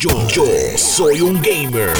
Yo, yo soy un gamer.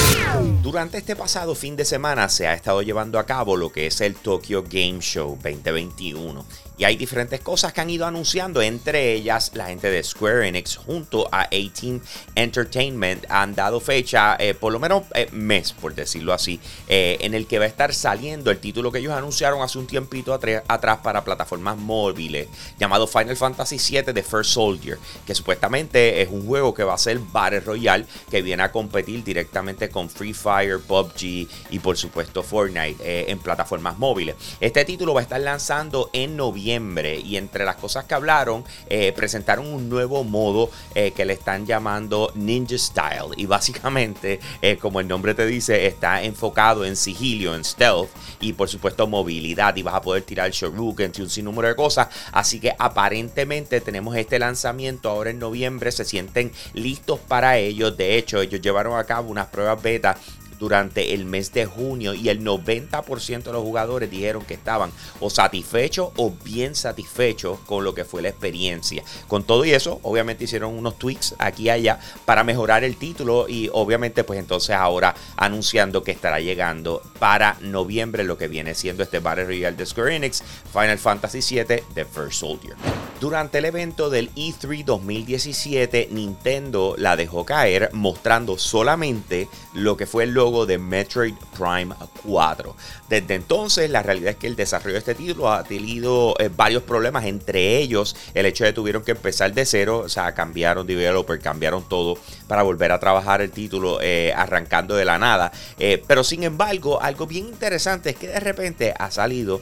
Durante este pasado fin de semana se ha estado llevando a cabo lo que es el Tokyo Game Show 2021 y hay diferentes cosas que han ido anunciando, entre ellas la gente de Square Enix junto a 18 Entertainment han dado fecha, eh, por lo menos eh, mes, por decirlo así, eh, en el que va a estar saliendo el título que ellos anunciaron hace un tiempito atrás para plataformas móviles, llamado Final Fantasy VII The First Soldier, que supuestamente es un juego que va a ser Battle Royale, que viene a competir directamente con Free Fire, PUBG y por supuesto Fortnite en plataformas móviles. Este título va a estar lanzando en noviembre y entre las cosas que hablaron, eh, presentaron un nuevo modo eh, que le están llamando Ninja Style. Y básicamente, eh, como el nombre te dice, está enfocado en sigilio, en stealth y por supuesto movilidad. Y vas a poder tirar shuriken y un sinnúmero de cosas. Así que aparentemente tenemos este lanzamiento ahora en noviembre. Se sienten listos para ello. De hecho, ellos llevaron a cabo unas pruebas beta durante el mes de junio y el 90% de los jugadores dijeron que estaban o satisfechos o bien satisfechos con lo que fue la experiencia. Con todo y eso, obviamente hicieron unos tweaks aquí y allá para mejorar el título y obviamente pues entonces ahora anunciando que estará llegando para noviembre lo que viene siendo este Battle Royale de Square Enix, Final Fantasy VII The First Soldier. Durante el evento del E3 2017, Nintendo la dejó caer mostrando solamente lo que fue el logo de Metroid Prime 4. Desde entonces, la realidad es que el desarrollo de este título ha tenido eh, varios problemas, entre ellos el hecho de que tuvieron que empezar de cero, o sea, cambiaron developer, cambiaron todo para volver a trabajar el título eh, arrancando de la nada. Eh, pero sin embargo, algo bien interesante es que de repente ha salido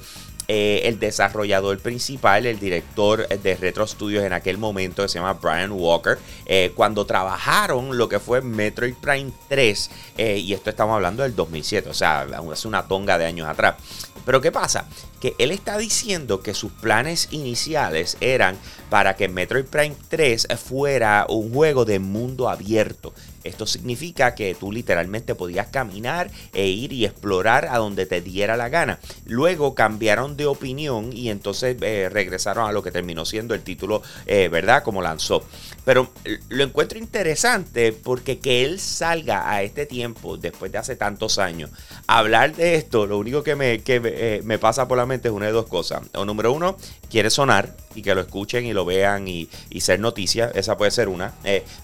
eh, el desarrollador principal, el director de Retro Studios en aquel momento, que se llama Brian Walker, eh, cuando trabajaron lo que fue Metroid Prime 3, eh, y esto estamos hablando del 2007, o sea, hace una tonga de años atrás. Pero ¿qué pasa? Que él está diciendo que sus planes iniciales eran para que Metroid Prime 3 fuera un juego de mundo abierto. Esto significa que tú literalmente podías caminar e ir y explorar a donde te diera la gana. Luego cambiaron de opinión y entonces eh, regresaron a lo que terminó siendo el título, eh, ¿verdad? Como lanzó. Pero lo encuentro interesante porque que él salga a este tiempo, después de hace tantos años, a hablar de esto, lo único que me, que, eh, me pasa por la mente es una de dos cosas. O número uno, quiere sonar y que lo escuchen y lo vean y, ser noticia. Esa puede ser una.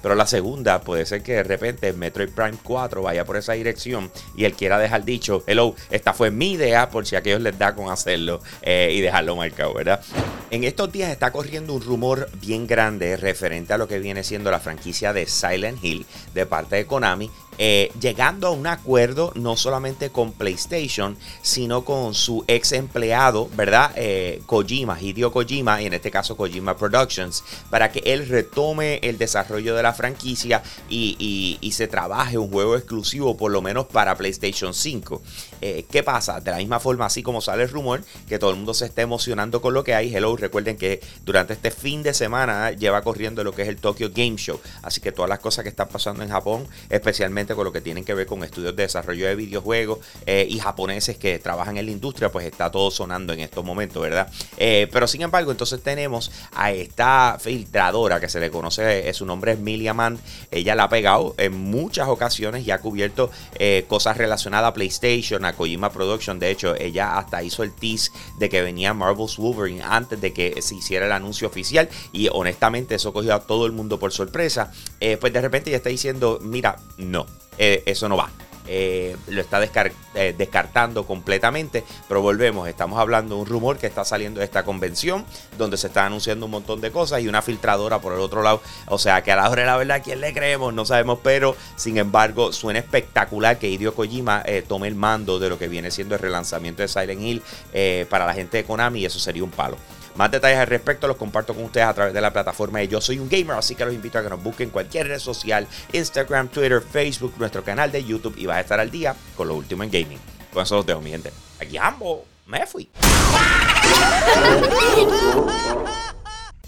pero la segunda puede ser que repente Metroid Prime 4 vaya por esa dirección y él quiera dejar dicho, hello, esta fue mi idea por si a aquellos les da con hacerlo eh, y dejarlo marcado, ¿verdad? En estos días está corriendo un rumor bien grande referente a lo que viene siendo la franquicia de Silent Hill de parte de Konami eh, llegando a un acuerdo no solamente con PlayStation, sino con su ex empleado, ¿verdad? Eh, Kojima, Hideo Kojima, y en este caso Kojima Productions, para que él retome el desarrollo de la franquicia y, se trabaje un juego exclusivo, por lo menos para PlayStation 5. Eh, ¿Qué pasa? De la misma forma, así como sale el rumor, que todo el mundo se está emocionando con lo que hay. Hello, recuerden que durante este fin de semana lleva corriendo lo que es el Tokyo Game Show. Así que todas las cosas que están pasando en Japón, especialmente con lo que tienen que ver con estudios de desarrollo de videojuegos eh, y japoneses que trabajan en la industria, pues está todo sonando en estos momentos, ¿verdad? Eh, pero sin embargo, entonces tenemos a esta filtradora que se le conoce, eh, su nombre es Milia Mann. Ella la ha pegado en muchas ocasiones y ha cubierto cosas relacionadas a PlayStation, a Kojima Production. De hecho, ella hasta hizo el tease de que venía Marvel's Wolverine antes de que se hiciera el anuncio oficial. Y honestamente, eso cogió a todo el mundo por sorpresa. pues de repente ella está diciendo: Mira, no, eh, eso no va. Eh, lo está eh, descartando completamente. Pero volvemos, estamos hablando de un rumor que está saliendo de esta convención, donde se está anunciando un montón de cosas y una filtradora por el otro lado. O sea que a la hora de la verdad, ¿quién le creemos? No sabemos, pero sin embargo, suena espectacular que Hideo Kojima tome el mando de lo que viene siendo el relanzamiento de Silent Hill para la gente de Konami y eso sería un palo. Más detalles al respecto los comparto con ustedes a través de la plataforma de Yo Soy un Gamer, así que los invito a que nos busquen en cualquier red social, Instagram, Twitter, Facebook, nuestro canal de YouTube y vas a estar al día con lo último en gaming. Con eso los dejo, mi gente. Aquí ambos, me fui.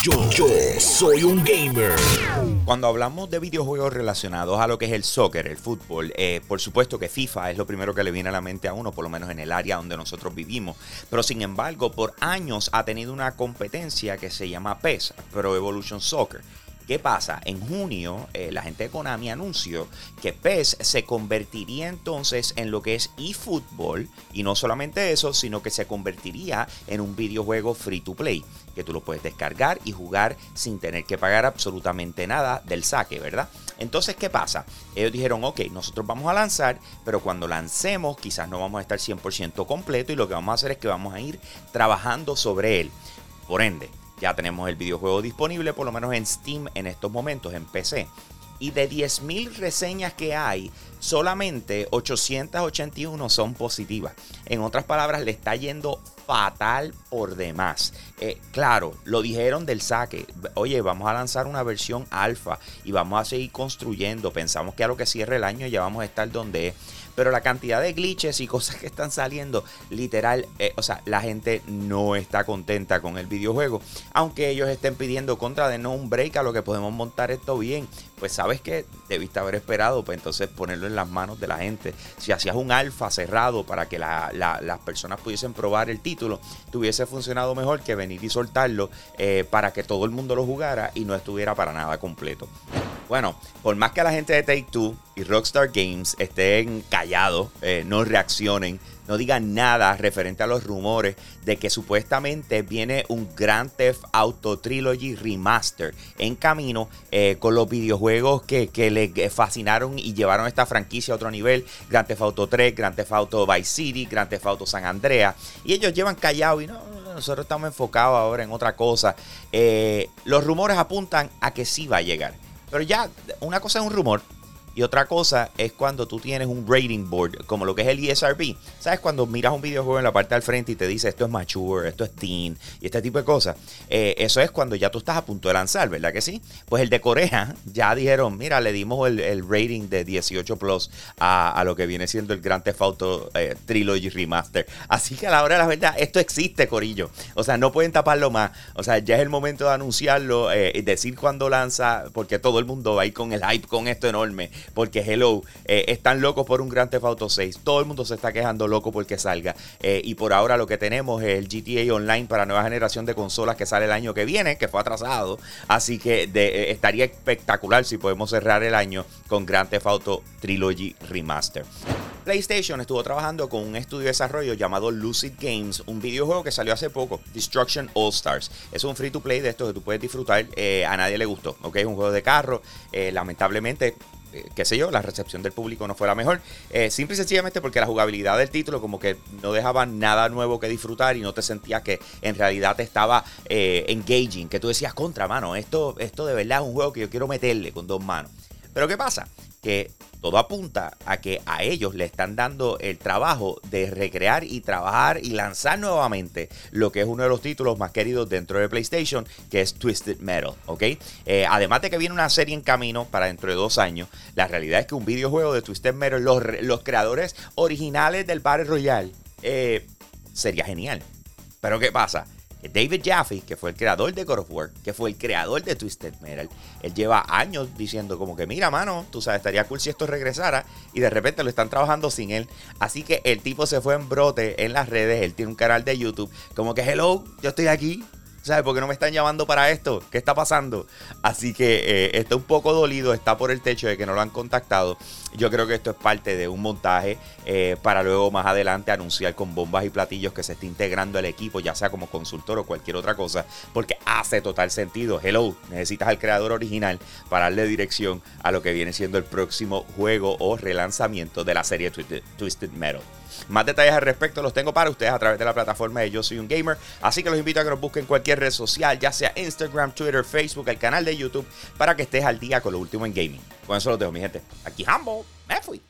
Yo, yo soy un gamer. Cuando hablamos de videojuegos relacionados a lo que es el soccer, el fútbol, eh, por supuesto que FIFA es lo primero que le viene a la mente a uno, por lo menos en el área donde nosotros vivimos. Pero sin embargo, por años ha tenido una competencia que se llama PES, Pro Evolution Soccer ¿Qué pasa? En junio, eh, la gente de Konami anunció que PES se convertiría entonces en lo que es eFootball. Y no solamente eso, sino que se convertiría en un videojuego free to play. Que tú lo puedes descargar y jugar sin tener que pagar absolutamente nada del saque, ¿verdad? Entonces, ¿qué pasa? Ellos dijeron, ok, nosotros vamos a lanzar, pero cuando lancemos quizás no vamos a estar 100% completo y lo que vamos a hacer es que vamos a ir trabajando sobre él. Por ende, ya tenemos el videojuego disponible, por lo menos en Steam en estos momentos, en PC. Y de 10.000 reseñas que hay, solamente 881 son positivas. En otras palabras, le está yendo fatal por demás. Eh, claro, lo dijeron del saque. Oye, vamos a lanzar una versión alfa y vamos a seguir construyendo. Pensamos que a lo que cierre el año ya vamos a estar donde es. Pero la cantidad de glitches y cosas que están saliendo, literal, eh, o sea, la gente no está contenta con el videojuego. Aunque ellos estén pidiendo contra de no un break a lo que podemos montar esto bien. Pues sabes que debiste haber esperado, pues entonces ponerlo en las manos de la gente. Si hacías un alfa cerrado para que las personas pudiesen probar el título, te hubiese funcionado mejor que venir y soltarlo eh, para que todo el mundo lo jugara y no estuviera para nada completo. Bueno, por más que la gente de Take Two y Rockstar Games estén callados, eh, no reaccionen, no digan nada referente a los rumores de que supuestamente viene un Grand Theft Auto Trilogy Remaster en camino eh, con los videojuegos que, que le fascinaron y llevaron esta franquicia a otro nivel. Grand Theft Auto 3, Grand Theft Auto Vice City, Grand Theft Auto San Andreas. Y ellos llevan callados y no, nosotros estamos enfocados ahora en otra cosa. Eh, los rumores apuntan a que sí va a llegar. Pero ya, una cosa es un rumor, y otra cosa es cuando tú tienes un rating board, como lo que es el ESRB. ¿Sabes? Cuando miras un videojuego en la parte del frente y te dice esto es mature, esto es teen y este tipo de cosas. Eh, eso es cuando ya tú estás a punto de lanzar, ¿verdad que sí? Pues el de Corea ya dijeron, mira, le dimos el, rating de 18 plus a, lo que viene siendo el Grand Theft Auto eh, Trilogy Remaster. Así que a la hora de la verdad, esto existe, Corillo. O sea, no pueden taparlo más. O sea, ya es el momento de anunciarlo, eh, y decir cuándo lanza, porque todo el mundo va a ir con el hype con esto enorme porque hello, eh, están locos por un Grand Theft Auto 6. Todo el mundo se está quejando loco porque salga. Eh, y por ahora lo que tenemos es el GTA Online para nueva generación de consolas que sale el año que viene, que fue atrasado. Así que eh, estaría espectacular si podemos cerrar el año con Grand Theft Auto Trilogy Remaster. PlayStation estuvo trabajando con un estudio de desarrollo llamado Lucid Games, un videojuego que salió hace poco, Destruction All Stars. Es un free to play de esto que tú puedes disfrutar. a nadie le gustó, ¿ok? Es un juego de carro. lamentablemente eh, qué sé yo, la recepción del público no fue la mejor. Eh, simple y sencillamente porque la jugabilidad del título como que no dejaba nada nuevo que disfrutar y no te sentías que en realidad te estaba eh, engaging, que tú decías, contra, mano, esto, esto de verdad es un juego que yo quiero meterle con dos manos. Pero ¿qué pasa? Que todo apunta a que a ellos le están dando el trabajo de recrear y trabajar y lanzar nuevamente lo que es uno de los títulos más queridos dentro de PlayStation, que es Twisted Metal, ¿ok? Eh, además de que viene una serie en camino para dentro de dos años, la realidad es que un videojuego de Twisted Metal, los, los creadores originales del Battle Royale, eh, sería genial. Pero ¿qué pasa? David Jaffe, que fue el creador de God of War, que fue el creador de Twisted Metal, él lleva años diciendo como que, mira, mano, tú sabes, estaría cool si esto regresara y de repente lo están trabajando sin él. Así que el tipo se fue en brote en las redes, él tiene un canal de YouTube, como que, hello, yo estoy aquí, ¿Sabes? ¿Por qué no me están llamando para esto? ¿Qué está pasando? Así que eh, está un poco dolido, está por el techo de que no lo han contactado. Yo creo que esto es parte de un montaje eh, para luego más adelante anunciar con bombas y platillos que se está integrando el equipo, ya sea como consultor o cualquier otra cosa, porque hace total sentido. Hello, necesitas al creador original para darle dirección a lo que viene siendo el próximo juego o relanzamiento de la serie Twisted Metal. Más detalles al respecto los tengo para ustedes a través de la plataforma de Yo Soy Un Gamer. Así que los invito a que nos busquen cualquier red social, ya sea Instagram, Twitter, Facebook, el canal de YouTube, para que estés al día con lo último en gaming. Con eso los dejo, mi gente. Aquí Hambo, me fui.